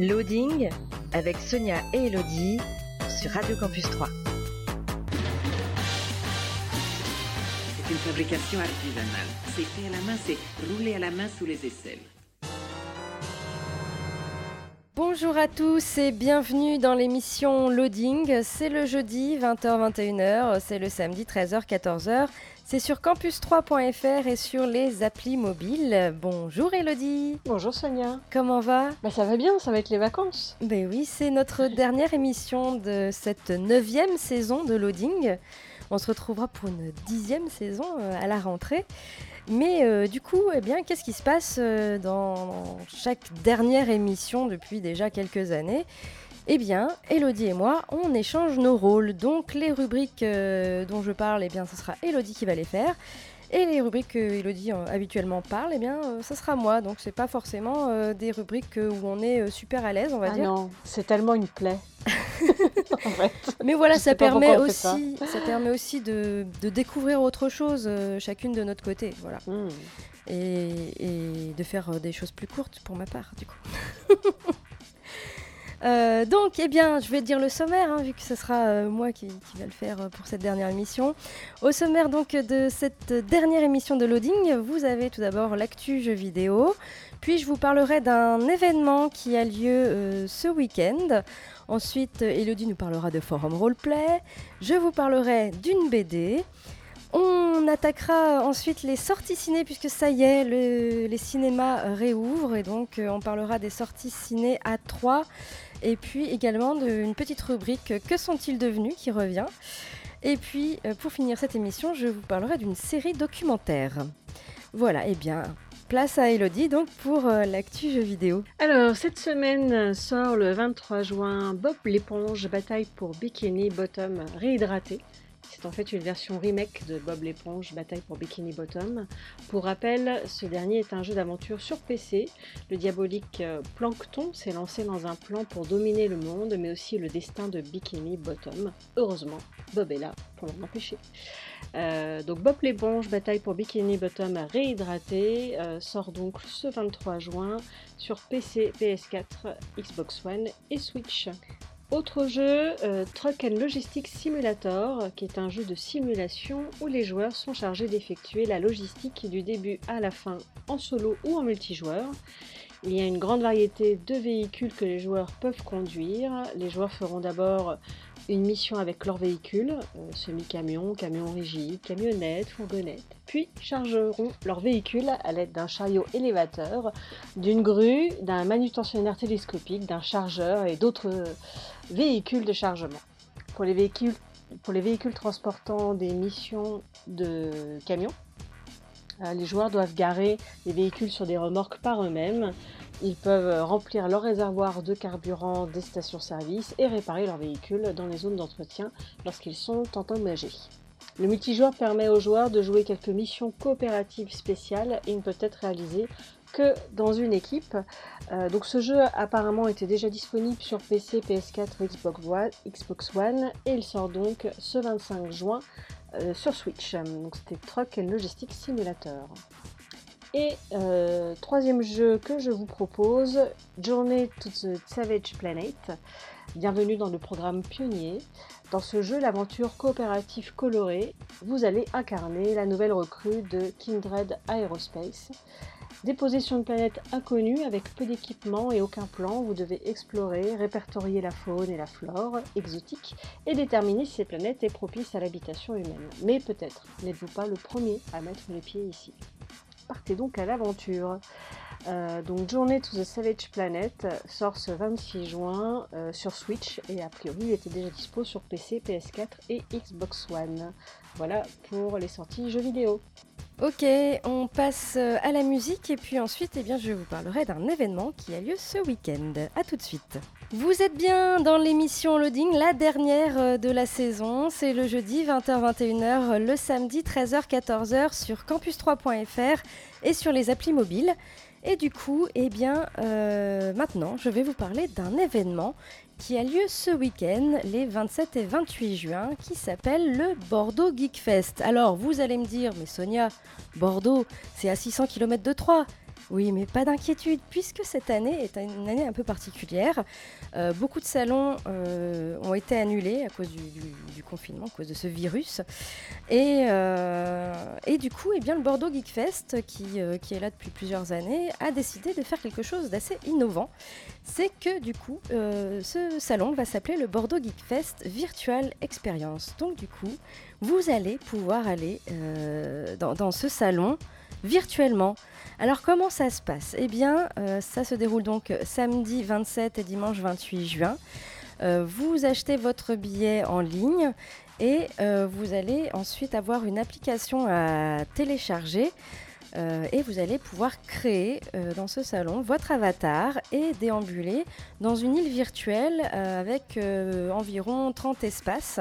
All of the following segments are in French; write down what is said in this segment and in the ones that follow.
Loading avec Sonia et Elodie sur Radio Campus 3. C'est une fabrication artisanale. C'est fait à la main, c'est roulé à la main sous les aisselles. Bonjour à tous et bienvenue dans l'émission Loading. C'est le jeudi 20h-21h, c'est le samedi 13h-14h. C'est sur campus3.fr et sur les applis mobiles. Bonjour Elodie. Bonjour Sonia. Comment va? Bah ça va bien, ça va être les vacances. Ben oui, c'est notre dernière émission de cette neuvième saison de Loading. On se retrouvera pour une dixième saison euh, à la rentrée. Mais euh, du coup, eh bien, qu'est-ce qui se passe euh, dans chaque dernière émission depuis déjà quelques années? Eh bien, Elodie et moi, on échange nos rôles. Donc, les rubriques euh, dont je parle, eh bien, ce sera Elodie qui va les faire. Et les rubriques que Elodie euh, habituellement parle, eh bien, euh, ce sera moi. Donc, c'est pas forcément euh, des rubriques où on est super à l'aise, on va Ah dire. non, c'est tellement une plaie. en fait. Mais voilà, ça permet, ça. aussi, ça. permet aussi de, de découvrir autre chose, chacune de notre côté. Voilà. Hmm. et, et de faire des choses plus courtes pour ma part, du coup. Euh, donc, eh bien, je vais dire le sommaire, hein, vu que ce sera euh, moi qui, qui va le faire euh, pour cette dernière émission. Au sommaire donc de cette dernière émission de Loading, vous avez tout d'abord l'actu jeu vidéo, puis je vous parlerai d'un événement qui a lieu ce week-end. Ensuite, Elodie nous parlera de forum roleplay. Je vous parlerai d'une BD. On attaquera ensuite les sorties ciné puisque ça y est, le- les cinémas réouvrent et donc on parlera des sorties ciné à 3 et puis également d'une petite rubrique Que sont-ils devenus qui revient. Et puis euh, pour finir cette émission, je vous parlerai d'une série documentaire. Voilà, et bien place à Elodie donc pour euh, l'actu jeu vidéo. Alors, cette semaine sort le 23 juin Bob l'éponge bataille pour Bikini Bottom réhydraté. C'est en fait une version remake de Bob l'éponge bataille pour Bikini Bottom. Pour rappel, ce dernier est un jeu d'aventure sur PC. Le diabolique euh, Plankton s'est lancé dans un plan pour dominer le monde, mais aussi le destin de Bikini Bottom. Heureusement, Bob est là pour l'en. Euh, donc Bob l'éponge bataille pour Bikini Bottom réhydraté euh, sort donc ce 23 juin sur PC, PS4, Xbox One et Switch. Autre jeu, euh, Truck and Logistics Simulator, qui est un jeu de simulation où les joueurs sont chargés d'effectuer la logistique du début à la fin en solo ou en multijoueur. Il y a une grande variété de véhicules que les joueurs peuvent conduire. Les joueurs feront d'abord mission avec leur véhicule, euh, semi-camion, camion rigide, camionnette, fourgonnette, puis chargeront leur véhicule à l'aide d'un chariot élévateur, d'une grue, d'un manutentionnaire télescopique, d'un chargeur et d'autres euh, véhicules de chargement. Pour les véhicules, pour les véhicules transportant des missions de camions, euh, les joueurs doivent garer les véhicules sur des remorques par eux-mêmes. Ils peuvent euh, remplir leur réservoir de carburant des stations-service et réparer leurs véhicules dans les zones d'entretien lorsqu'ils sont endommagés. Le multijoueur permet aux joueurs de jouer quelques missions coopératives spéciales et ne peut être réalisé que dans une équipe. Euh, donc ce jeu apparemment était déjà disponible sur PC, PS4, Xbox One, Xbox One et il sort donc ce 25 juin euh, sur Switch. Donc c'était Truck Logistics Simulator. Et euh, troisième jeu que je vous propose, Journey to the Savage Planet. Bienvenue dans le programme Pionnier. Dans ce jeu, l'aventure coopérative colorée, vous allez incarner la nouvelle recrue de Kindred Aerospace. Déposé sur une planète inconnue avec peu d'équipement et aucun plan, vous devez explorer, répertorier la faune et la flore exotiques et déterminer si cette planète est propice à l'habitation humaine. Mais peut-être n'êtes-vous pas le premier à mettre les pieds ici. Partez donc à l'aventure. Euh, donc Journey to the Savage Planet sort ce 26 juin euh, sur Switch et a priori il était déjà dispo sur PC, PS4 et Xbox One. Voilà pour les sorties jeux vidéo. Ok, on passe euh, à la musique et puis ensuite, eh bien, je vous parlerai d'un événement qui a lieu ce week-end. A tout de suite. Vous êtes bien dans l'émission Loading, la dernière euh, de la saison. C'est le jeudi 20h-21h, le samedi 13h-14h sur campus3.fr et sur les applis mobiles. Et du coup, eh bien, euh, maintenant, je vais vous parler d'un événement qui a lieu ce week-end, les 27 et 28 juin, qui s'appelle le Bordeaux Geek Fest. Alors, vous allez me dire, mais Sonia, Bordeaux, c'est à 600 km de Troyes. Oui, mais pas d'inquiétude, puisque cette année est une année un peu particulière. Euh, beaucoup de salons euh, ont été annulés à cause du, confinement, à cause de ce virus. Et, euh, et du coup, eh bien, le Bordeaux Geek Fest, qui, est là depuis plusieurs années, a décidé de faire quelque chose d'assez innovant. C'est que du coup, ce salon va s'appeler le Bordeaux Geek Fest Virtual Experience. Donc du coup, vous allez pouvoir aller dans ce salon virtuellement. Alors comment ça se passe? Eh bien, euh, ça se déroule donc samedi 27 et dimanche 28 juin. Euh, vous achetez votre billet en ligne et euh, vous allez ensuite avoir une application à télécharger. Euh, et vous allez pouvoir créer euh, dans ce salon votre avatar et déambuler dans une île virtuelle euh, avec environ 30 espaces.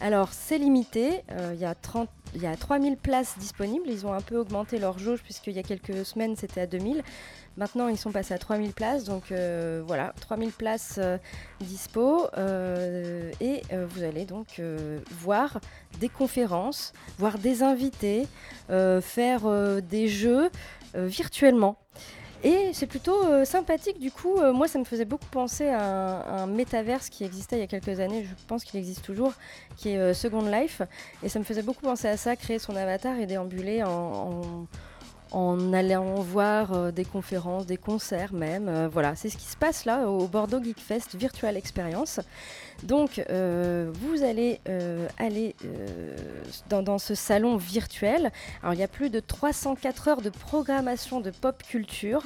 Alors c'est limité, il y a 30 il y a 3000 places disponibles. Ils ont un peu augmenté leur jauge puisqu'il y a quelques semaines c'était à 2000. Maintenant ils sont passés à 3000 places. Donc euh, voilà, 3000 places euh, dispo. euh, et vous allez donc voir des conférences, voir des invités, faire des jeux virtuellement. Et c'est plutôt sympathique du coup. Moi, ça me faisait beaucoup penser à un, métaverse qui existait il y a quelques années. Je pense qu'il existe toujours, qui est Second Life. Et ça me faisait beaucoup penser à ça, créer son avatar et déambuler en, en allant voir euh, des conférences, des concerts même. Euh, voilà, c'est ce qui se passe là au Bordeaux Geek Fest Virtual Experience. Donc, euh, vous allez aller dans, ce salon virtuel. Alors, il y a plus de 304 heures de programmation de pop culture.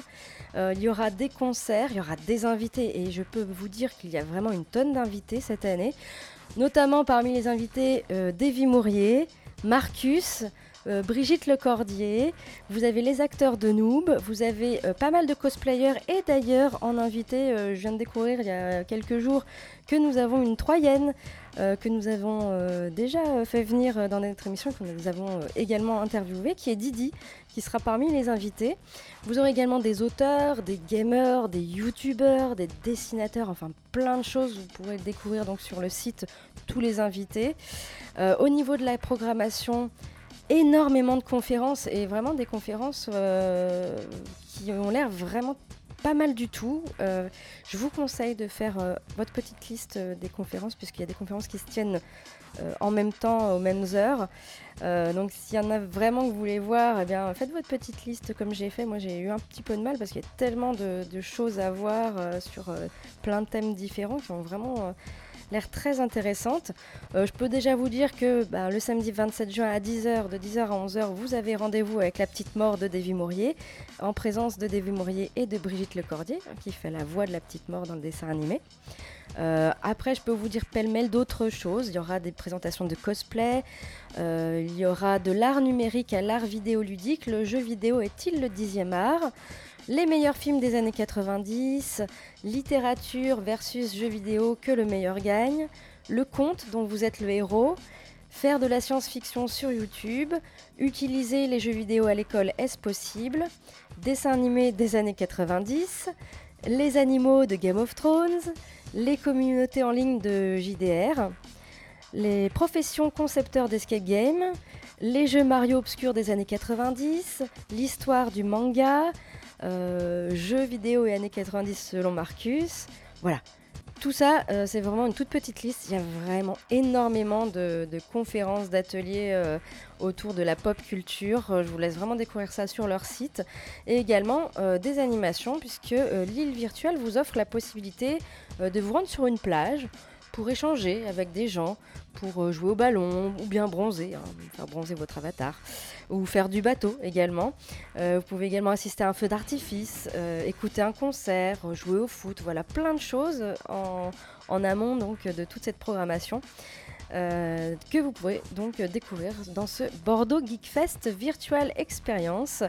Il y aura des concerts, il y aura des invités et je peux vous dire qu'il y a vraiment une tonne d'invités cette année. Notamment parmi les invités, Davy Mourier, Marcus, euh, Brigitte Lecordier, vous avez les acteurs de Noob, vous avez euh, pas mal de cosplayers et d'ailleurs en invité, euh, je viens de découvrir il y a quelques jours que nous avons une Troyenne que nous avons déjà fait venir dans notre émission, que nous avons également interviewé, qui est Didi, qui sera parmi les invités. Vous aurez également des auteurs, des gamers, des youtubeurs, des dessinateurs, enfin plein de choses. Vous pourrez découvrir donc sur le site tous les invités. Au niveau de la programmation, énormément de conférences et vraiment des conférences euh, qui ont l'air vraiment pas mal du tout. Euh, je vous conseille de faire euh, votre petite liste des conférences puisqu'il y a des conférences qui se tiennent en même temps, aux mêmes heures. Donc s'il y en a vraiment que vous voulez voir, eh bien, faites votre petite liste comme j'ai fait. Moi j'ai eu un petit peu de mal parce qu'il y a tellement de, de choses à voir sur plein de thèmes différents qui ont vraiment l'air très intéressantes. Euh, je peux déjà vous dire que bah, le samedi 27 juin à 10h, de 10h à 11h, vous avez rendez-vous avec la petite mort de Davy Mourier, en présence de Davy Mourier et de Brigitte Lecordier, hein, qui fait la voix de la petite mort dans le dessin animé. Euh, après, je peux vous dire pêle-mêle d'autres choses. Il y aura des présentations de cosplay, euh, il y aura de l'art numérique à l'art vidéoludique. Le jeu vidéo est-il le dixième art? Les meilleurs films des années 90, littérature versus jeux vidéo, que le meilleur gagne, le conte dont vous êtes le héros, faire de la science-fiction sur YouTube, utiliser les jeux vidéo à l'école, est-ce possible Dessin animé des années 90, les animaux de Game of Thrones, les communautés en ligne de JDR, les professions concepteurs d'escape game, les jeux Mario obscurs des années 90, l'histoire du manga, jeux vidéo et années 90 selon Marcus. Voilà. Tout ça, euh, c'est vraiment une toute petite liste. Il y a vraiment énormément de, conférences, d'ateliers euh, autour de la pop culture. Euh, je vous laisse vraiment découvrir ça sur leur site. Et également euh, des animations, puisque euh, l'île virtuelle vous offre la possibilité euh, de vous rendre sur une plage pour échanger avec des gens, pour euh, jouer au ballon ou bien bronzer, hein, faire bronzer votre avatar, ou faire du bateau également. Euh, vous pouvez également assister à un feu d'artifice, euh, écouter un concert, jouer au foot, voilà plein de choses en, en amont donc de toute cette programmation. Euh, que vous pourrez donc découvrir dans ce Bordeaux Geek Fest Virtual Experience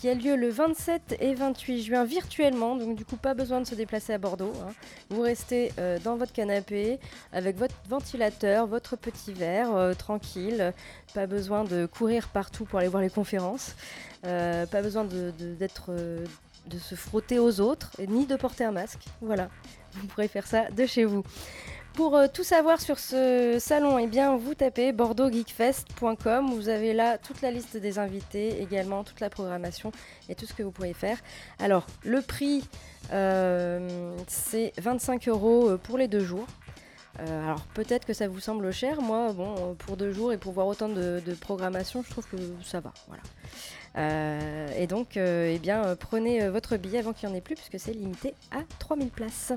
qui a lieu le 27 et 28 juin virtuellement. Donc du coup pas besoin de se déplacer à Bordeaux. hein. Vous restez euh, dans votre canapé avec votre ventilateur, votre petit verre, euh, tranquille. Pas besoin de courir partout pour aller voir les conférences. Pas besoin d'être, de se frotter aux autres ni de porter un masque. Voilà, vous pourrez faire ça de chez vous. Pour euh, tout savoir sur ce salon, eh bien, vous tapez bordeauxgeekfest.com. Vous avez là toute la liste des invités, également toute la programmation et tout ce que vous pourrez faire. Alors, le prix, euh, c'est 25 euros euh, pour les deux jours. Alors peut-être que ça vous semble cher, moi bon pour deux jours et pour voir autant de, programmation, je trouve que ça va, voilà. Et donc eh bien prenez votre billet avant qu'il n'y en ait plus puisque c'est limité à 3000 places.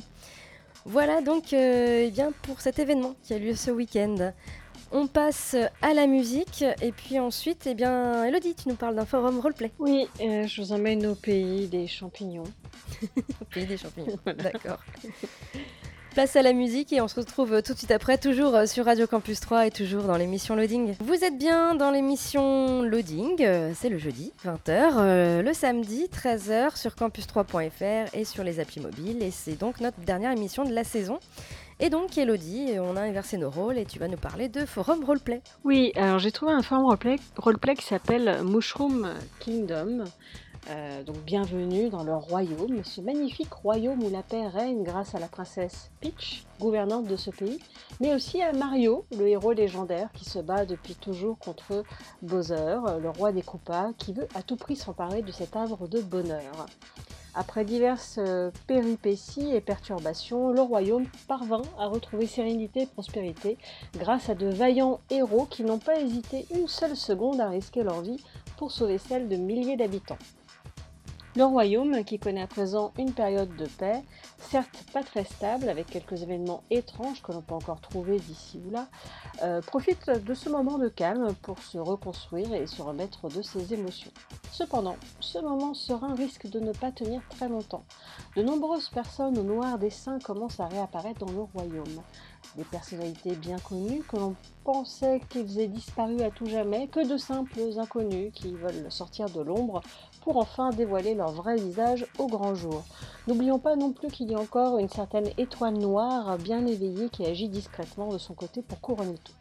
Voilà donc euh, eh bien pour cet événement qui a lieu ce week-end. On passe à la musique et puis ensuite eh bien Elodie tu nous parles d'un forum roleplay Oui, euh, je vous emmène au pays des champignons. au pays des champignons. D'accord. Place à la musique et on se retrouve tout de suite après, toujours sur Radio Campus 3 et toujours dans l'émission Loading. Vous êtes bien dans l'émission Loading, c'est le jeudi, 20h, euh, le samedi, 13h sur campus3.fr et sur les applis mobiles. Et c'est donc notre dernière émission de la saison. Et donc, Elodie, on a inversé nos rôles et tu vas nous parler de Forum Roleplay. Oui, alors j'ai trouvé un forum roleplay, roleplay qui s'appelle Mushroom Kingdom. Euh, donc bienvenue dans leur royaume, ce magnifique royaume où la paix règne grâce à la princesse Peach, gouvernante de ce pays, mais aussi à Mario, le héros légendaire qui se bat depuis toujours contre Bowser, le roi des Koopas, qui veut à tout prix s'emparer de cet havre de bonheur. Après diverses euh, péripéties et perturbations, le royaume parvint à retrouver sérénité et prospérité grâce à de vaillants héros qui n'ont pas hésité une seule seconde à risquer leur vie pour sauver celle de milliers d'habitants. Le royaume, qui connaît à présent une période de paix, certes pas très stable, avec quelques événements étranges que l'on peut encore trouver d'ici ou là, euh, profite de ce moment de calme pour se reconstruire et se remettre de ses émotions. Cependant, ce moment serein risque de ne pas tenir très longtemps. De nombreuses personnes au noir dessin commencent à réapparaître dans le royaume. Des personnalités bien connues que l'on pensait qu'ils aient disparu à tout jamais, que de simples inconnus qui veulent sortir de l'ombre pour enfin dévoiler leur vrai visage au grand jour. N'oublions pas non plus qu'il y a encore une certaine étoile noire bien éveillée qui agit discrètement de son côté pour couronner tout.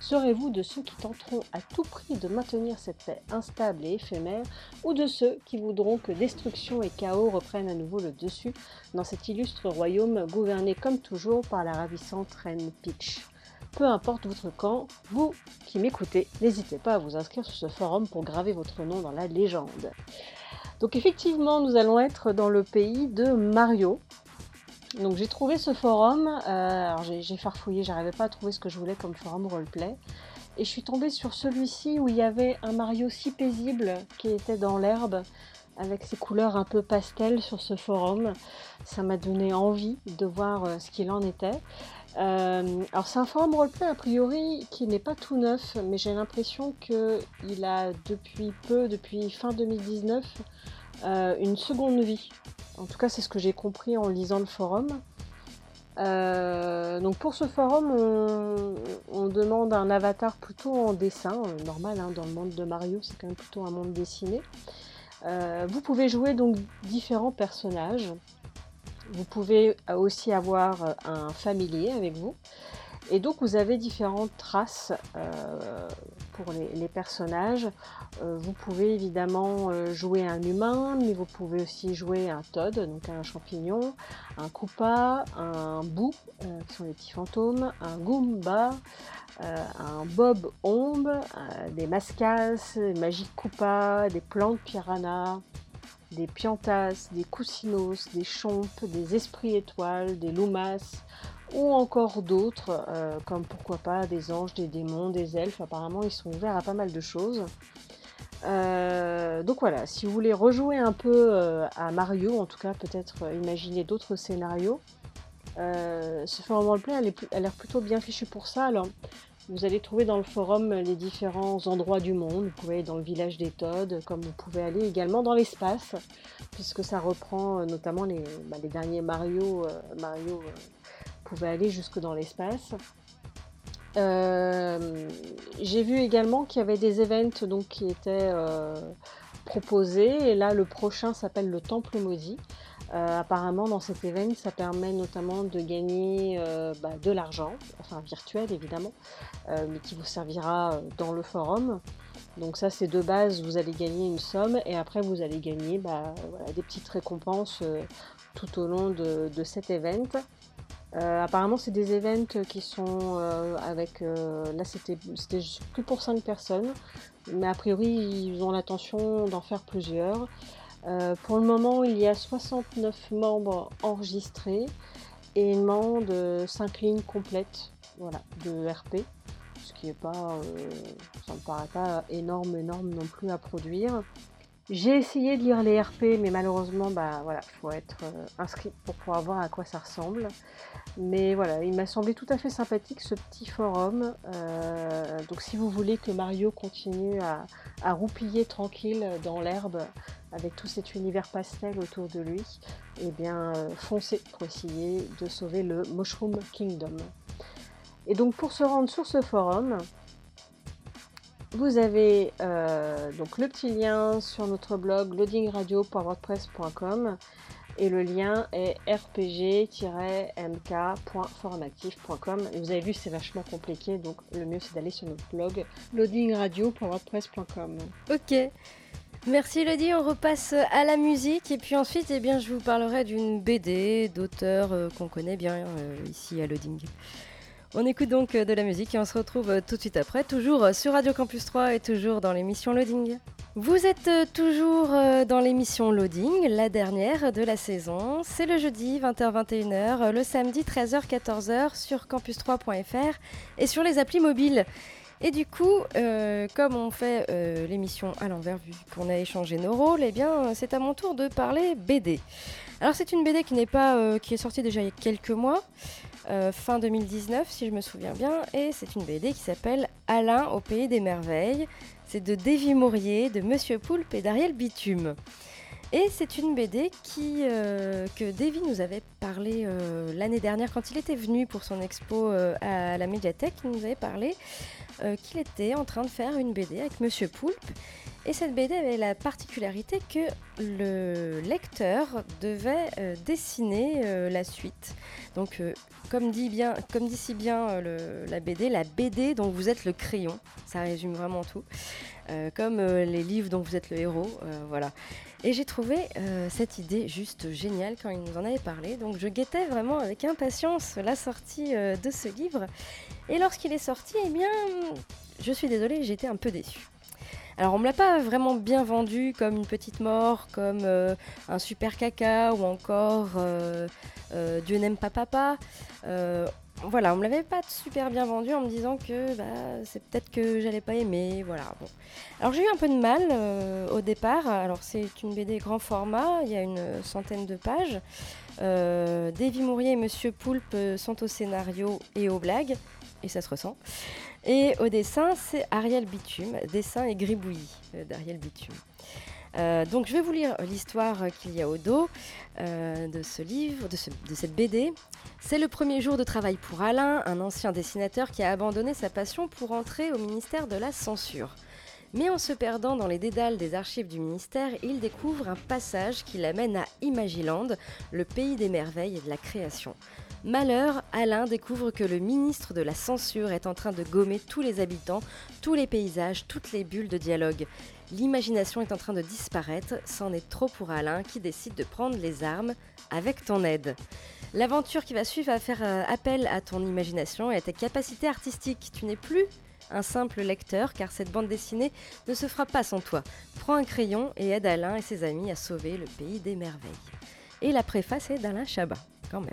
Serez-vous de ceux qui tenteront à tout prix de maintenir cette paix instable et éphémère, ou de ceux qui voudront que destruction et chaos reprennent à nouveau le dessus dans cet illustre royaume gouverné comme toujours par la ravissante reine Peach? Peu importe votre camp, vous qui m'écoutez, n'hésitez pas à vous inscrire sur ce forum pour graver votre nom dans la légende. Donc effectivement, nous allons être dans le pays de Mario. Donc j'ai trouvé ce forum, euh, alors j'ai farfouillé, j'arrivais pas à trouver ce que je voulais comme forum roleplay. Et je suis tombée sur celui-ci où il y avait un Mario si paisible qui était dans l'herbe avec ses couleurs un peu pastel sur ce forum. Ça m'a donné envie de voir euh, ce qu'il en était. Euh, alors c'est un forum roleplay a priori qui n'est pas tout neuf, mais j'ai l'impression qu'il a depuis peu, depuis fin 2019, euh, une seconde vie. En tout cas c'est ce que j'ai compris en lisant le forum. Euh, donc pour ce forum, on, demande un avatar plutôt en dessin, normal hein, dans le monde de Mario, c'est quand même plutôt un monde dessiné. Vous pouvez jouer donc différents personnages. Vous pouvez aussi avoir euh, un familier avec vous. Et donc vous avez différentes traces euh, pour les, personnages. Euh, vous pouvez évidemment jouer un humain, mais vous pouvez aussi jouer un Todd, donc un champignon, un Koopa, un Boo, qui sont les petits fantômes, un Goomba, un Bob Ombe, des Mascas, des Magic Koopa, des plantes piranha, des Piantas, des Cousinos, des Chompes, des Esprits étoiles, des Lumas, ou encore d'autres, euh, comme pourquoi pas des anges, des démons, des elfes. Apparemment, ils sont ouverts à pas mal de choses. Euh, donc voilà, si vous voulez rejouer un peu euh, à Mario, en tout cas peut-être imaginer d'autres scénarios, ce forum roleplay a l'air plutôt bien fichu pour ça. Alors, vous allez trouver dans le forum les différents endroits du monde. Vous pouvez aller dans le village des Toads, comme vous pouvez aller également dans l'espace, puisque ça reprend euh, notamment les, bah, les derniers Mario. euh, Mario euh, pouvait aller jusque dans l'espace. Euh, J'ai vu également qu'il y avait des events donc, qui étaient euh, proposés. Et là, le prochain s'appelle le Temple Maudit. Euh, apparemment, dans cet event, ça permet notamment de gagner euh, bah, de l'argent, enfin virtuel évidemment, euh, mais qui vous servira dans le forum. Donc ça, c'est de base, vous allez gagner une somme et après, vous allez gagner bah, des petites récompenses tout au long de, cet event. Apparemment, c'est des events qui sont avec. là, c'était plus pour 5 personnes, mais a priori, ils ont l'intention d'en faire plusieurs. Euh, pour le moment, il y a 69 membres enregistrés et une de 5 lignes complètes voilà, de RP, ce qui est pas. euh, ça me paraît pas énorme, énorme non plus à produire. J'ai essayé de lire les RP, mais malheureusement, bah voilà, faut être euh, inscrit pour pouvoir voir à quoi ça ressemble. Mais voilà, il m'a semblé tout à fait sympathique ce petit forum. Euh, donc si vous voulez que Mario continue à roupiller tranquille dans l'herbe avec tout cet univers pastel autour de lui, eh bien euh, foncez pour essayer de sauver le Mushroom Kingdom. Et donc pour se rendre sur ce forum, vous avez euh, donc le petit lien sur notre blog loadingradio.wordpress.com et le lien est rpg-mk.forumactif.com. Vous avez vu, c'est vachement compliqué, donc le mieux c'est d'aller sur notre blog loadingradio.wordpress.com. Ok. Merci Elodie, on repasse à la musique et puis ensuite eh bien, je vous parlerai d'une BD d'auteur euh, qu'on connaît bien euh, ici à Loading. On écoute donc euh, de la musique et on se retrouve tout de suite après, toujours sur Radio Campus 3 et toujours dans l'émission Loading. Vous êtes toujours dans l'émission Loading, la dernière de la saison. C'est le jeudi 20h-21h, euh, le samedi 13h-14h sur campus3.fr et sur les applis mobiles. Et du coup, euh, comme on fait euh, l'émission à l'envers, vu qu'on a échangé nos rôles, eh bien, c'est à mon tour de parler BD. Alors, c'est une BD qui n'est pas, euh, qui est sortie déjà il y a quelques mois, fin 2019, si je me souviens bien, et c'est une BD qui s'appelle Alain au pays des merveilles. C'est de Davy Maurier, de Monsieur Poulpe et d'Ariel Bitume. Et c'est une BD euh, que Davy nous avait parlé euh, l'année dernière quand il était venu pour son expo euh, à la médiathèque. Il nous avait parlé qu'il était en train de faire une BD avec Monsieur Poulpe. Et cette BD avait la particularité que le lecteur devait euh, dessiner euh, la suite. Donc, euh, comme, dit si bien la BD, la BD dont vous êtes le crayon, ça résume vraiment tout. Comme les livres dont vous êtes le héros, voilà. Et j'ai trouvé cette idée juste géniale quand il nous en avait parlé. Donc je guettais vraiment avec impatience la sortie de ce livre. Et lorsqu'il est sorti, eh bien, je suis désolée, j'étais un peu déçue. Alors on me l'a pas vraiment bien vendu comme une petite mort, comme euh, un super caca ou encore euh, euh, Dieu n'aime pas papa. Voilà, on me l'avait pas super bien vendu en me disant que bah, c'est peut-être que j'allais pas aimer. Voilà. Alors j'ai eu un peu de mal au départ. Alors c'est une BD grand format, il y a une centaine de pages. Davy Mourier et Monsieur Poulpe sont au scénario et aux blagues, et ça se ressent. Et au dessin, c'est Ariel Bitume, dessin et gribouillis euh, d'Ariel Bitume. Euh, donc je vais vous lire l'histoire qu'il y a au dos euh, de ce livre, de, ce- de cette BD. C'est le premier jour de travail pour Alain, un ancien dessinateur qui a abandonné sa passion pour entrer au ministère de la censure. Mais en se perdant dans les dédales des archives du ministère, il découvre un passage qui l'amène à Imagiland, le pays des merveilles et de la création. Malheur, Alain découvre que le ministre de la censure est en train de gommer tous les habitants, tous les paysages, toutes les bulles de dialogue. L'imagination est en train de disparaître, c'en est trop pour Alain qui décide de prendre les armes avec ton aide. L'aventure qui va suivre va faire euh, appel à ton imagination et à tes capacités artistiques. Tu n'es plus un simple lecteur car cette bande dessinée ne se fera pas sans toi. Prends un crayon et aide Alain et ses amis à sauver le pays des merveilles. Et la préface est d'Alain Chabat, quand même.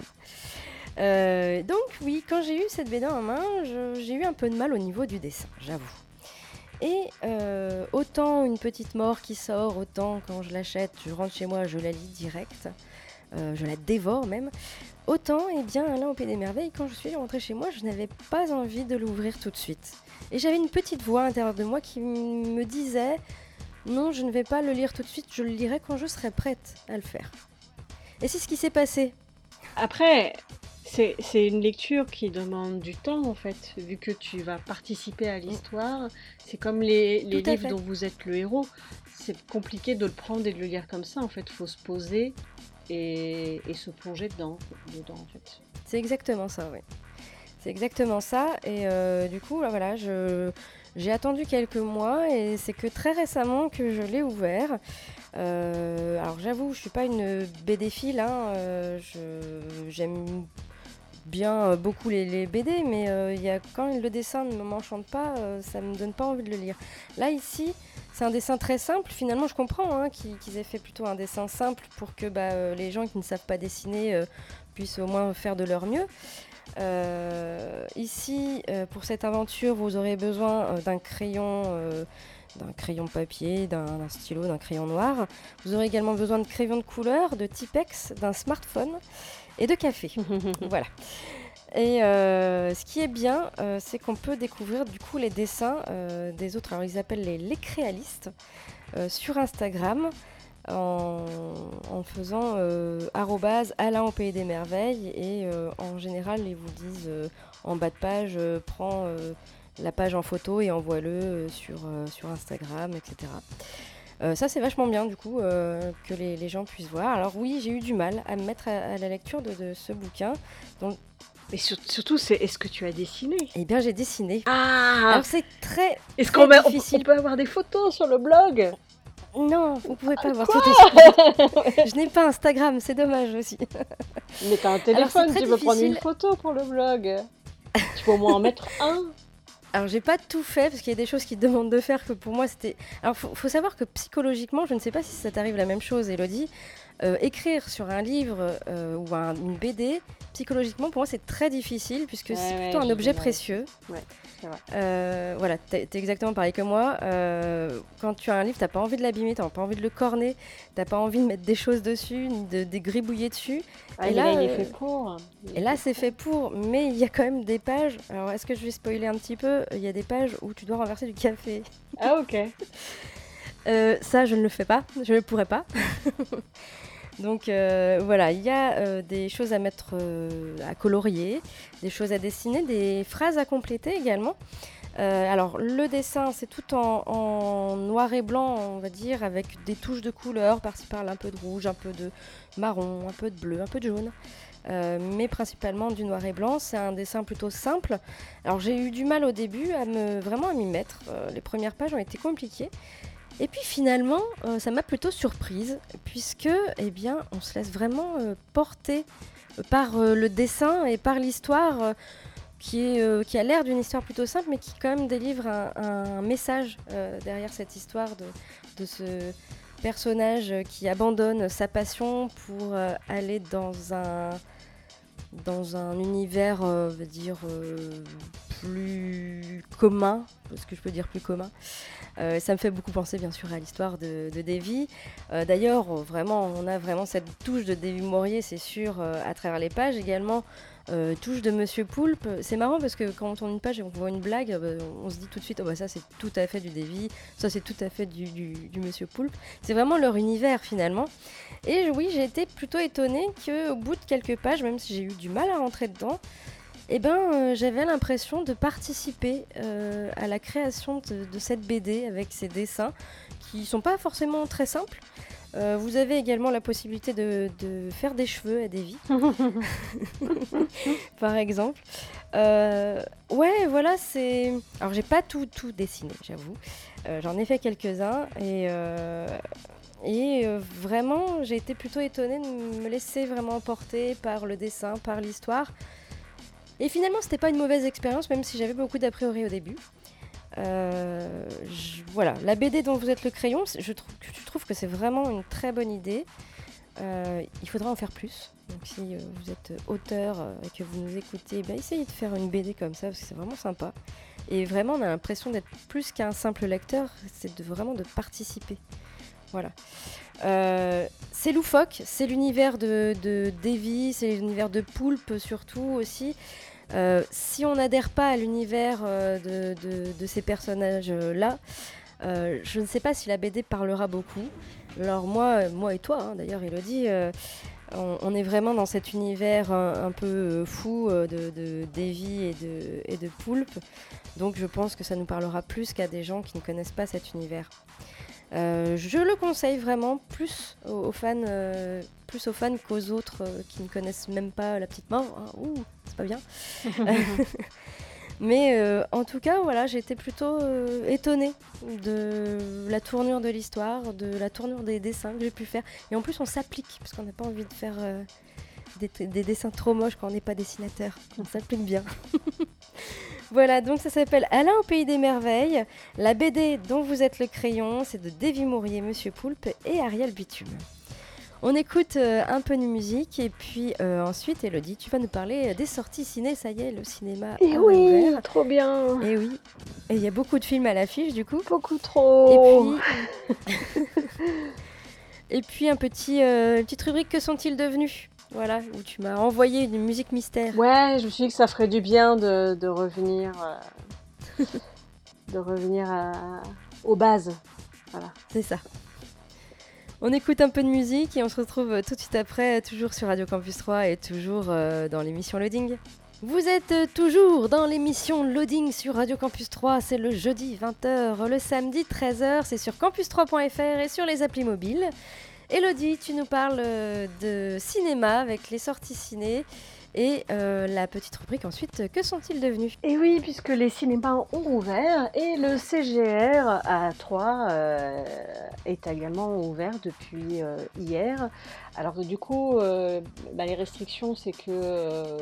Euh, donc oui, quand j'ai eu cette BD en main, j'ai eu un peu de mal au niveau du dessin, j'avoue. Et euh, autant une petite mort qui sort, autant quand je l'achète, je rentre chez moi, je la lis direct, euh, je la dévore même. Autant, eh bien, Alain au Pays des Merveilles, quand je suis rentrée chez moi, je n'avais pas envie de l'ouvrir tout de suite. Et j'avais une petite voix à l'intérieur de moi qui me disait non, je ne vais pas le lire tout de suite, je le lirai quand je serai prête à le faire. Et c'est ce qui s'est passé. Après, c'est c'est une lecture qui demande du temps en fait, vu que tu vas participer à l'histoire. C'est comme les, les livres fait. dont vous êtes le héros. C'est compliqué de le prendre et de le lire comme ça. En fait, faut se poser et, et se plonger dedans, dedans en fait. C'est exactement ça, oui. C'est exactement ça. Et euh, du coup, là, voilà, je, j'ai attendu quelques mois et c'est que très récemment que je l'ai ouvert. Euh, alors j'avoue, je suis pas une BD-phile, hein, euh, je- j'aime bien euh, beaucoup les, BD, mais euh, il y a, quand le dessin ne m'enchante pas, euh, ça me donne pas envie de le lire. Là, ici, c'est un dessin très simple. Finalement, je comprends hein, qu'ils aient fait plutôt un dessin simple pour que bah, euh, les gens qui ne savent pas dessiner euh, puissent au moins faire de leur mieux. Euh, ici, euh, pour cette aventure, vous aurez besoin euh, d'un crayon, euh, d'un crayon papier, d'un d'un stylo, d'un crayon noir. Vous aurez également besoin de crayons de couleur, de Tipex, d'un smartphone et de café. voilà. Et euh, ce qui est bien, euh, c'est qu'on peut découvrir du coup les dessins euh, des autres. Alors ils s'appellent les lécréalistes sur Instagram en, en faisant arrobase Alain au pays des merveilles et en général ils vous disent en bas de page prends la page en photo et envoie-le sur, sur Instagram, etc. Euh, ça c'est vachement bien du coup euh, que les, les gens puissent voir. Alors oui j'ai eu du mal à me mettre à, à la lecture de, de ce bouquin. Mais sur- surtout, c'est est-ce que tu as dessiné? Eh bien j'ai dessiné. Ah Alors c'est très... Est-ce qu'on difficile. on peut avoir des photos sur le blog? Non, vous pouvez pas voir quoi tout est- Je n'ai pas Instagram, c'est dommage aussi. Mais t'as un Alors, téléphone, très tu peux prendre une photo pour le blog. Tu peux au moins en mettre un. Alors j'ai pas tout fait parce qu'il y a des choses qui demandent de faire que pour moi c'était. Alors faut, faut savoir que psychologiquement, je ne sais pas si ça t'arrive la même chose, Elodie. Euh, écrire sur un livre euh, ou un- une BD, psychologiquement pour moi c'est très difficile puisque Ouais, c'est ouais, plutôt un je- objet précieux. Ouais. Euh, voilà, t'es t'es exactement pareil que moi. Quand tu as un livre, t'as pas envie de l'abîmer, t'as pas envie de le corner, t'as pas envie de mettre des choses dessus, ni de des gribouiller dessus. Ah, Et là, il est fait pour. Il Et là, c'est fait pour, mais il y a quand même des pages. Alors, est-ce que je vais spoiler un petit peu? Il y a des pages où tu dois renverser du café. Ah, ok. Euh, ça, je ne le fais pas, je ne pourrais pas. Donc euh, voilà, il y a euh, des choses à mettre à colorier, des choses à dessiner, des phrases à compléter également. Alors le dessin, c'est tout en, noir et blanc, on va dire, avec des touches de couleur, par-ci par-là, un peu de rouge, un peu de marron, un peu de bleu, un peu de jaune. Mais principalement du noir et blanc. C'est un dessin plutôt simple. Alors j'ai eu du mal au début à me vraiment m'y mettre. Les premières pages ont été compliquées. Et puis finalement, euh, ça m'a plutôt surprise puisque, eh bien, on se laisse vraiment euh, porter euh, par le dessin et par l'histoire qui, qui a l'air d'une histoire plutôt simple, mais qui quand même délivre un, message derrière cette histoire de, de ce personnage qui abandonne sa passion pour aller dans un dans un univers, dire, plus commun, est-ce que je peux dire plus commun? Euh, Ça me fait beaucoup penser, bien sûr, à l'histoire de, de Davy. Euh, D'ailleurs, vraiment, on a vraiment cette touche de Davy Maurier, c'est sûr, euh, à travers les pages. Également, touche de Monsieur Poulpe. C'est marrant parce que quand on tourne une page et on voit une blague, on se dit tout de suite, oh, bah, ça c'est tout à fait du Davy, ça c'est tout à fait du, du- du Monsieur Poulpe. C'est vraiment leur univers finalement. Et oui, j'ai été plutôt étonnée qu'au bout de quelques pages, même si j'ai eu du mal à rentrer dedans, eh ben, euh, j'avais l'impression de participer euh, à la création de, de cette BD avec ces dessins qui sont pas forcément très simples. Euh, vous avez également la possibilité de, de faire des cheveux à des vies, par exemple. Ouais, voilà, c'est. Alors, j'ai pas tout, tout dessiné, j'avoue. J'en ai fait quelques-uns et, et euh, vraiment, j'ai été plutôt étonnée de me laisser vraiment emporter par le dessin, par l'histoire. Et finalement, c'était pas une mauvaise expérience, même si j'avais beaucoup d'a priori au début. Euh, voilà, la BD dont vous êtes le crayon, je, trouve que- c'est vraiment une très bonne idée. Euh, il faudra en faire plus. Donc si euh, vous êtes auteur et que vous nous écoutez, ben, essayez de faire une BD comme ça parce que c'est vraiment sympa. Et vraiment, on a l'impression d'être plus qu'un simple lecteur, c'est vraiment de participer. Voilà. Euh, c'est loufoque, c'est l'univers de, de c'est l'univers de Poulpe surtout aussi. Euh, si on n'adhère pas à l'univers euh, de, ces personnages-là, je ne sais pas si la BD parlera beaucoup. Alors moi, moi et toi, hein, d'ailleurs, Elodie, On, on est vraiment dans cet univers un, peu fou de, de, et de Poulpe. Donc je pense que ça nous parlera plus qu'à des gens qui ne connaissent pas cet univers. Euh, je le conseille vraiment plus aux, aux fans, euh, plus aux fans qu'aux autres euh, qui ne connaissent même pas la petite mort. hein. Ouh, c'est pas bien. Mais en tout cas, voilà, j'ai été plutôt étonnée de la tournure de l'histoire, de la tournure des dessins que j'ai pu faire. Et en plus, on s'applique, parce qu'on n'a pas envie de faire des, des dessins trop moches quand on n'est pas dessinateur. On s'applique bien. voilà, donc ça s'appelle Alain au pays des merveilles. La BD dont vous êtes le crayon, c'est de Davy Mourier, Monsieur Poulpe et Ariel Bitume. On écoute euh, un peu de musique et puis euh, ensuite, Elodie, tu vas nous parler des sorties ciné. Ça y est, le cinéma Et a oui, trop bien. Et oui. Et il y a beaucoup de films à l'affiche du coup. Beaucoup trop. Et puis, et puis un petit, euh, une petite rubrique Que sont-ils devenus? Voilà, où tu m'as envoyé une musique mystère. Ouais, je me suis dit que ça ferait du bien de, de revenir, euh, de revenir à- aux bases. Voilà. C'est ça. On écoute un peu de musique et on se retrouve euh, tout de suite après, euh, toujours sur Radio Campus 3 et toujours euh, dans l'émission Loading. Vous êtes euh, toujours dans l'émission Loading sur Radio Campus 3, c'est le jeudi 20h, le samedi 13h, c'est sur campus3.fr et sur les applis mobiles. Elodie, tu nous parles euh, de cinéma avec les sorties ciné et euh, la petite rubrique ensuite, euh, que sont-ils devenus? Et oui, puisque les cinémas ont ouvert et le CGR à Troyes euh, est également ouvert depuis hier. Alors du coup, bah, les restrictions, c'est que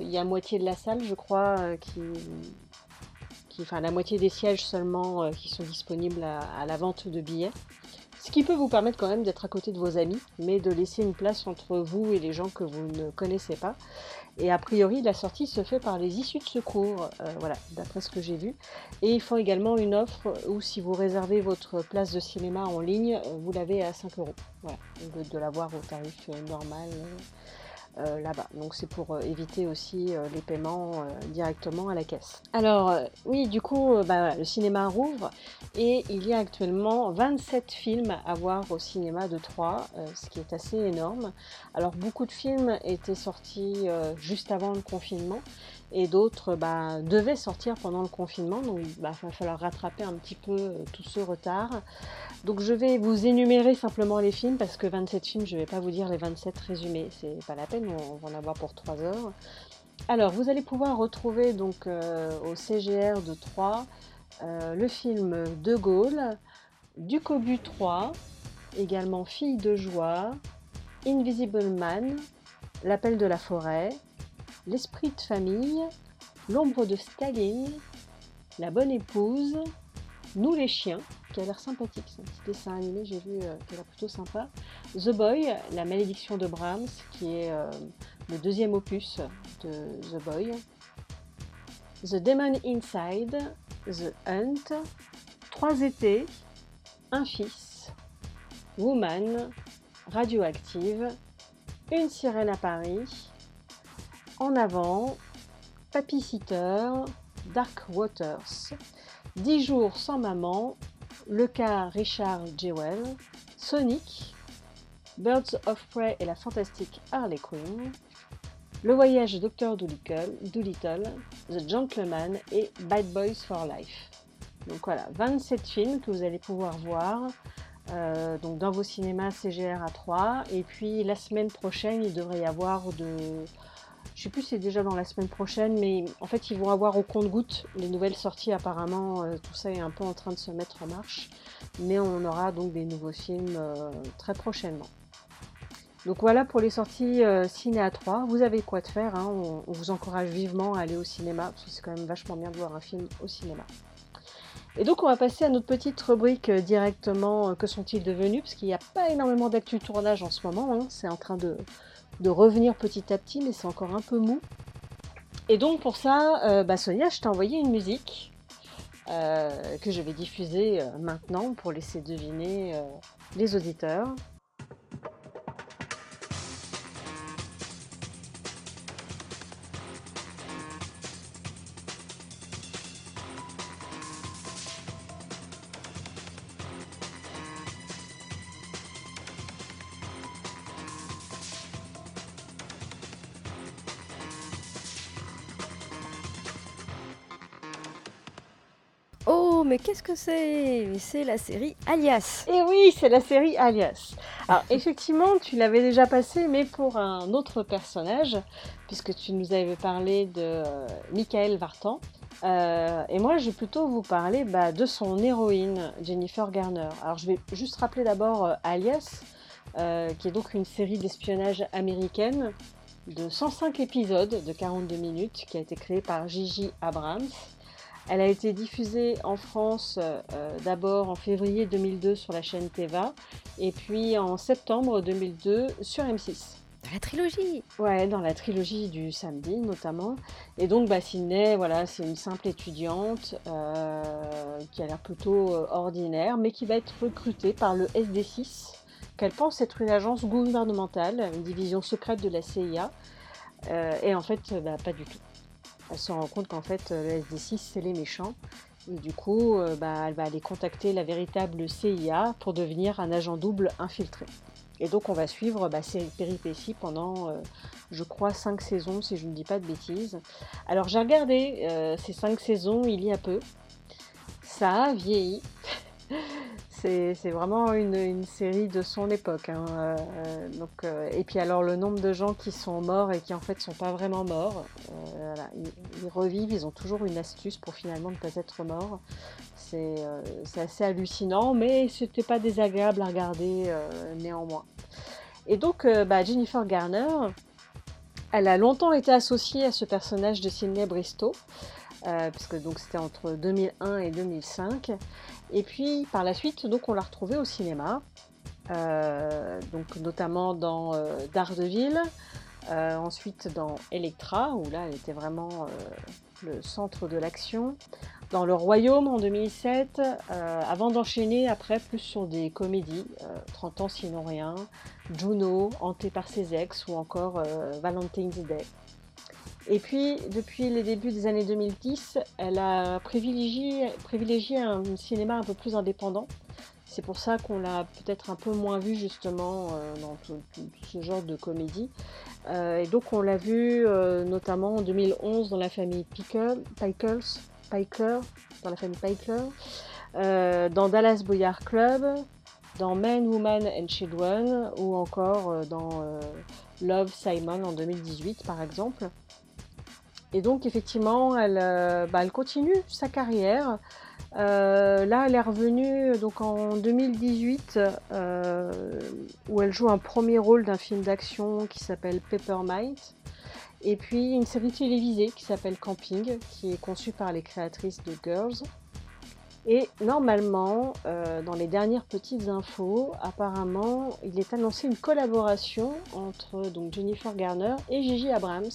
il y a moitié de la salle, je crois, qui, la moitié des sièges seulement qui sont disponibles à la vente de billets. Ce qui peut vous permettre quand même d'être à côté de vos amis, mais de laisser une place entre vous et les gens que vous ne connaissez pas. Et a priori, la sortie se fait par les issues de secours, euh, voilà, d'après ce que j'ai vu. Et ils font également une offre où si vous réservez votre place de cinéma en ligne, euh, vous l'avez à 5 euros. Voilà, au lieu de l'avoir au tarif euh, normal euh, là-bas. Donc c'est pour euh, éviter aussi euh, les paiements directement à la caisse. Alors oui, du coup, bah, le cinéma rouvre et il y a actuellement 27 films à voir au cinéma de Troyes, ce qui est assez énorme. Alors beaucoup de films étaient sortis juste avant le confinement et d'autres bah, devaient sortir pendant le confinement, donc il va falloir rattraper un petit peu euh, tout ce retard. Donc je vais vous énumérer simplement les films parce que 27 films, je ne vais pas vous dire les 27 résumés, c'est pas la peine, on va en avoir pour 3 heures. Alors vous allez pouvoir retrouver donc euh, au CGR de 3 le film De Gaulle, Du Cobu 3, également Fille de joie, Invisible Man, L'appel de la forêt, L'esprit de famille, L'ombre de Staline, La bonne épouse, Nous les chiens, qui a l'air sympathique, c'est un petit dessin animé, j'ai vu euh, qui a plutôt sympa. The Boy, La malédiction de Brahms, qui est euh, le deuxième opus de The Boy. The Demon Inside, The Hunt, Trois étés, Un fils, Woman, Radioactive, Une sirène à Paris, En avant, Papy Sitter, Dark Waters, 10 jours sans maman, Le cas Richard Jewell, Sonic, Birds of Prey et la fantastique Harley Quinn, Le voyage de Dr. Dolittle, The Gentleman et Bad Boys for Life. Donc voilà, 27 films que vous allez pouvoir voir euh, donc dans vos cinémas CGR à 3. Et puis la semaine prochaine, il devrait y avoir de. Je sais plus si c'est déjà dans la semaine prochaine, mais en fait, ils vont avoir au compte-gouttes les nouvelles sorties. Apparemment, euh, tout ça est un peu en train de se mettre en marche. Mais on aura donc des nouveaux films euh, très prochainement. Donc voilà pour les sorties euh, ciné à 3. Vous avez quoi de faire. hein. On, vous encourage vivement à aller au cinéma, parce que c'est quand même vachement bien de voir un film au cinéma. Et donc on va passer à notre petite rubrique euh, directement que sont-ils devenus? Parce qu'il n'y a pas énormément d'actu tournage en ce moment, hein. c'est en train de, de revenir petit à petit mais c'est encore un peu mou. Et donc pour ça, euh, bah, Sonia, je t'ai envoyé une musique euh, que je vais diffuser euh, maintenant pour laisser deviner les auditeurs. Que c'est C'est la série Alias. Et oui, c'est la série Alias. Alors effectivement, tu l'avais déjà passé, mais pour un autre personnage, puisque tu nous avais parlé de euh, Michael Vartan. Euh, et moi, je vais plutôt vous parler bah, de son héroïne, Jennifer Garner. Alors je vais juste rappeler d'abord euh, Alias, qui est donc une série d'espionnage américaine de 105 épisodes de 42 minutes, qui a été créée par Gigi Abrams. Elle a été diffusée en France euh, d'abord en février 2002 sur la chaîne Teva et puis en septembre 2002 sur M6. Dans la trilogie Ouais, dans la trilogie du samedi notamment. Et donc bah, Sydney, voilà, c'est une simple étudiante euh, qui a l'air plutôt euh, ordinaire, mais qui va être recrutée par le SD6, qu'elle pense être une agence gouvernementale, une division secrète de la CIA. Euh, et en fait, bah, pas du tout elle se rend compte qu'en fait, euh, le SD6, c'est les méchants. Du coup, euh, bah, elle va aller contacter la véritable CIA pour devenir un agent double infiltré. Et donc, on va suivre bah, ces péripéties pendant, euh, je crois, cinq saisons, si je ne dis pas de bêtises. Alors, j'ai regardé ces cinq saisons il y a peu. Ça a vieilli. C'est vraiment une, série de son époque. Hein. Euh, donc, euh, et puis alors le nombre de gens qui sont morts et qui en fait sont pas vraiment morts, euh, ils, revivent, ils ont toujours une astuce pour finalement ne pas être morts. C'est assez hallucinant, mais c'était pas désagréable à regarder néanmoins. Et donc bah, Jennifer Garner, elle a longtemps été associée à ce personnage de Sidney Bristow. puisque donc c'était entre 2001 et 2005. Et puis par la suite, donc on l'a retrouvée au cinéma, euh, donc notamment dans euh, Daredevil, euh, ensuite dans Electra, où là elle était vraiment le centre de l'action, dans Le Royaume en 2007, avant d'enchaîner après plus sur des comédies, 30 ans sinon rien, Juno, Hanté par ses ex ou encore Valentine's Day. Et puis, depuis les débuts des années 2010, elle a privilégié, un cinéma un peu plus indépendant. C'est pour ça qu'on l'a peut-être un peu moins vu justement euh, dans tout, ce genre de comédie. Euh, et donc on l'a vu euh, notamment en 2011 dans la famille Pickle, Pickles, Piker, dans la famille Piker, dans Dallas Boyard Club, dans Men, Woman and Children ou encore dans Love Simon en 2018 par exemple. Et donc effectivement, elle, euh, bah, continue sa carrière. Euh, là, elle est revenue donc en 2018 euh, où elle joue un premier rôle d'un film d'action qui s'appelle Peppermint. Et puis une série télévisée qui s'appelle Camping, qui est conçue par les créatrices de Girls. Et normalement, dans les dernières petites infos, apparemment, il est annoncé une collaboration entre donc, Jennifer Garner et Gigi Abrams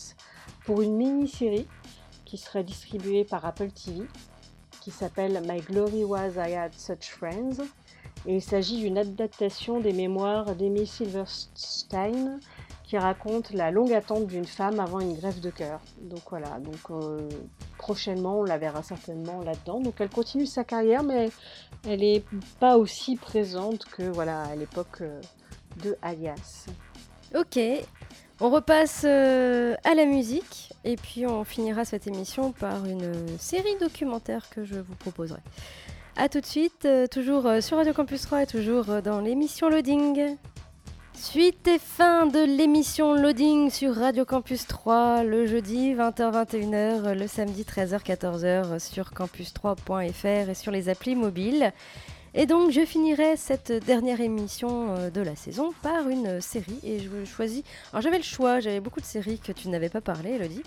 pour une mini-série qui serait distribuée par Apple TV, qui s'appelle My Glory Was I Had Such Friends. Et il s'agit d'une adaptation des mémoires d'Amy Silverstein qui raconte la longue attente d'une femme avant une greffe de cœur. Donc voilà, donc euh, prochainement on la verra certainement là-dedans. Donc elle continue sa carrière, mais elle n'est pas aussi présente que voilà à l'époque euh, de Alias. Ok, on repasse euh, à la musique et puis on finira cette émission par une série documentaire que je vous proposerai. A tout de suite, toujours sur Radio Campus 3 et toujours dans l'émission Loading. Suite et fin de l'émission Loading sur Radio Campus 3 le jeudi 20h-21h, le samedi 13h-14h sur campus3.fr et sur les applis mobiles. Et donc je finirai cette dernière émission euh, de la saison par une série et je choisis. Alors j'avais le choix, j'avais beaucoup de séries que tu n'avais pas parlé, Elodie.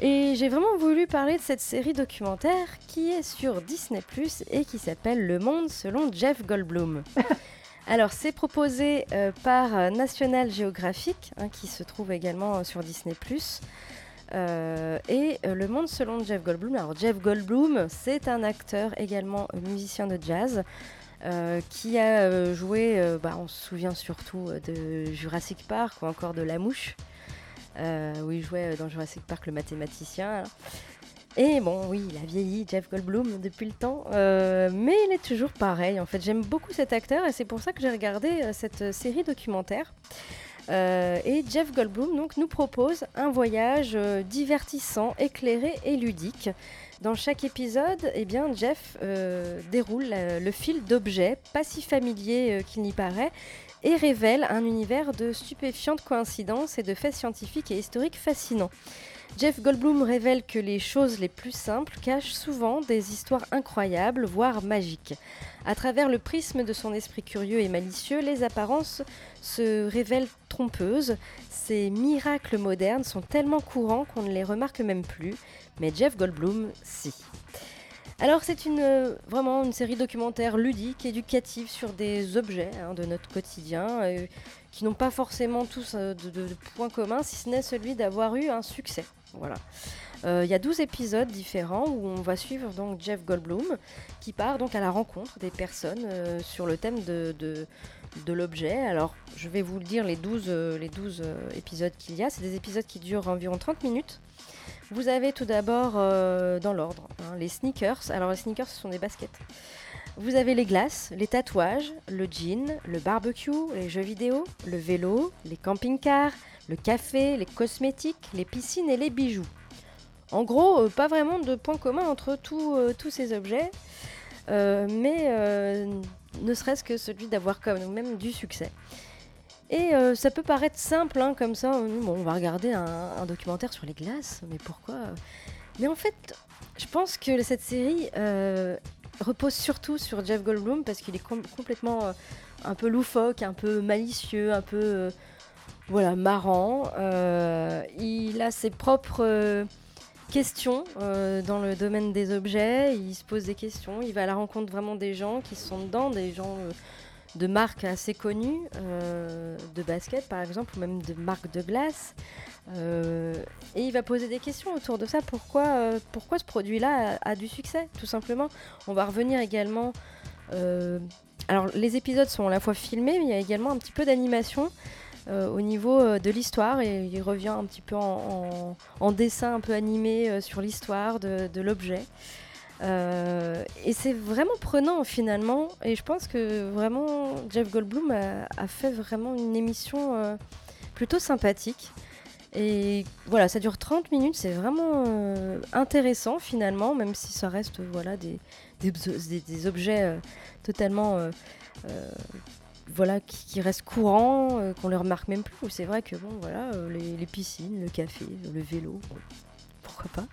Et j'ai vraiment voulu parler de cette série documentaire qui est sur Disney et qui s'appelle Le Monde selon Jeff Goldblum. Alors c'est proposé euh, par National Geographic, hein, qui se trouve également sur Disney. Euh, et euh, Le Monde selon Jeff Goldblum. Alors Jeff Goldblum, c'est un acteur également musicien de jazz. Euh, qui a joué, bah, on se souvient surtout de Jurassic Park ou encore de La Mouche, où il jouait dans Jurassic Park le mathématicien. Et bon, oui, il a vieilli, Jeff Goldblum, depuis le temps, mais il est toujours pareil. En fait, j'aime beaucoup cet acteur et c'est pour ça que j'ai regardé cette série documentaire. Euh, et Jeff Goldblum donc, nous propose un voyage euh, divertissant, éclairé et ludique. Dans chaque épisode, eh bien, Jeff euh, déroule euh, le fil d'objets, pas si familiers euh, qu'il n'y paraît, et révèle un univers de stupéfiantes coïncidences et de faits scientifiques et historiques fascinants. Jeff Goldblum révèle que les choses les plus simples cachent souvent des histoires incroyables, voire magiques. À travers le prisme de son esprit curieux et malicieux, les apparences se révèlent trompeuses. Ces miracles modernes sont tellement courants qu'on ne les remarque même plus, mais Jeff Goldblum, si. Alors c'est une, euh, vraiment une série documentaire ludique, éducative sur des objets hein, de notre quotidien euh, qui n'ont pas forcément tous euh, de, de- de points communs, si ce n'est celui d'avoir eu un succès. Voilà. Euh, Il y a 12 épisodes différents où on va suivre donc Jeff Goldblum qui part donc à la rencontre des personnes euh, sur le thème de, de, l'objet. Alors je vais vous le dire les 12, euh, les 12 euh, épisodes qu'il y a. C'est des épisodes qui durent environ 30 minutes. Vous avez tout d'abord dans l'ordre hein, les sneakers. Alors les sneakers ce sont des baskets. Vous avez les glaces, les tatouages, le jean, le barbecue, les jeux vidéo, le vélo, les camping-cars, le café, les cosmétiques, les piscines et les bijoux. En gros, euh, pas vraiment de point commun entre tous, euh, tous ces objets, euh, mais ne serait-ce que celui d'avoir quand même du succès. Et ça peut paraître simple hein, comme ça, bon, on va regarder un, documentaire sur les glaces, mais pourquoi Mais en fait, je pense que cette série repose surtout sur Jeff Goldblum parce qu'il est com- complètement un peu loufoque, un peu malicieux, un peu voilà marrant. Euh, il a ses propres euh, questions euh, dans le domaine des objets. Il se pose des questions. Il va à la rencontre vraiment des gens qui sont dedans, des gens de marques assez connues, de basket par exemple, ou même de marques de glace. Et il va poser des questions autour de ça. Pourquoi, pourquoi ce produit-là a, a du succès, tout simplement? On va revenir également. alors, les épisodes sont à la fois filmés, mais il y a également un petit peu d'animation au niveau euh, de l'histoire. Et il revient un petit peu en, dessin un peu animé euh, sur l'histoire de, l'objet. Euh, et c'est vraiment prenant finalement. Et je pense que vraiment Jeff Goldblum a, fait vraiment une émission euh, plutôt sympathique. Et voilà, ça dure 30 minutes, c'est vraiment euh, intéressant finalement, même si ça reste euh, voilà, des, objets euh, totalement euh, euh, voilà, qui, restent courants, euh, qu'on ne remarque même plus. C'est vrai que bon, voilà, euh, les, piscines, le café, le vélo, pourquoi pas.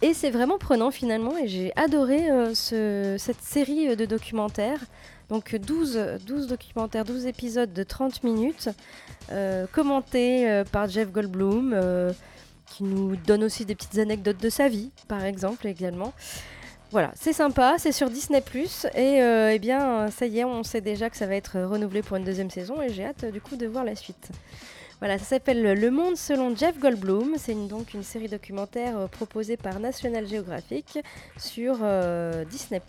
Et c'est vraiment prenant finalement, et j'ai adoré euh, ce- cette série de documentaires. Donc 12, 12 documentaires, 12 épisodes de 30 minutes, commentés par Jeff Goldblum, qui nous donne aussi des petites anecdotes de sa vie, par exemple également. Voilà, c'est sympa, c'est sur Disney ⁇ et euh, eh bien ça y est, on sait déjà que ça va être renouvelé pour une deuxième saison, et j'ai hâte du coup de voir la suite. Voilà, ça s'appelle Le Monde selon Jeff Goldblum. C'est donc une série documentaire euh, proposée par National Geographic sur euh, Disney+.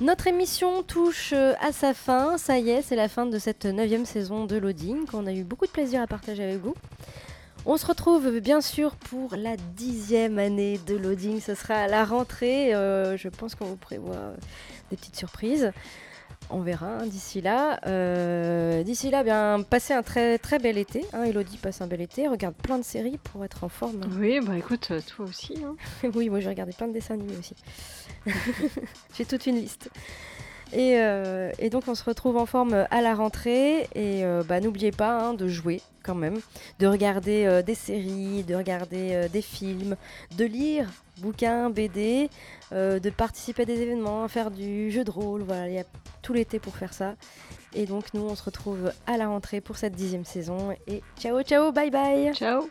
Notre émission touche à sa fin. Ça y est, c'est la fin de cette neuvième saison de Loading qu'on a eu beaucoup de plaisir à partager avec vous. On se retrouve bien sûr pour la dixième année de Loading. Ce sera à la rentrée. Euh, je pense qu'on vous prévoit euh, des petites surprises. On verra hein, d'ici là. Euh, d'ici là, bien, passez un très très bel été. Hein, Elodie passe un bel été. Regarde plein de séries pour être en forme. Oui, bah écoute, toi aussi. hein. oui, moi j'ai regardé plein de dessins animés aussi. j'ai toute une liste. Et, euh, et donc on se retrouve en forme à la rentrée. Et euh, bah, n'oubliez pas hein, de jouer quand même, de regarder euh, des séries, de regarder des films, de lire bouquins, BD, de participer à des événements, faire du jeu de rôle. Voilà, il y a tout l'été pour faire ça. Et donc nous on se retrouve à la rentrée pour cette dixième saison. Et ciao ciao, bye bye Ciao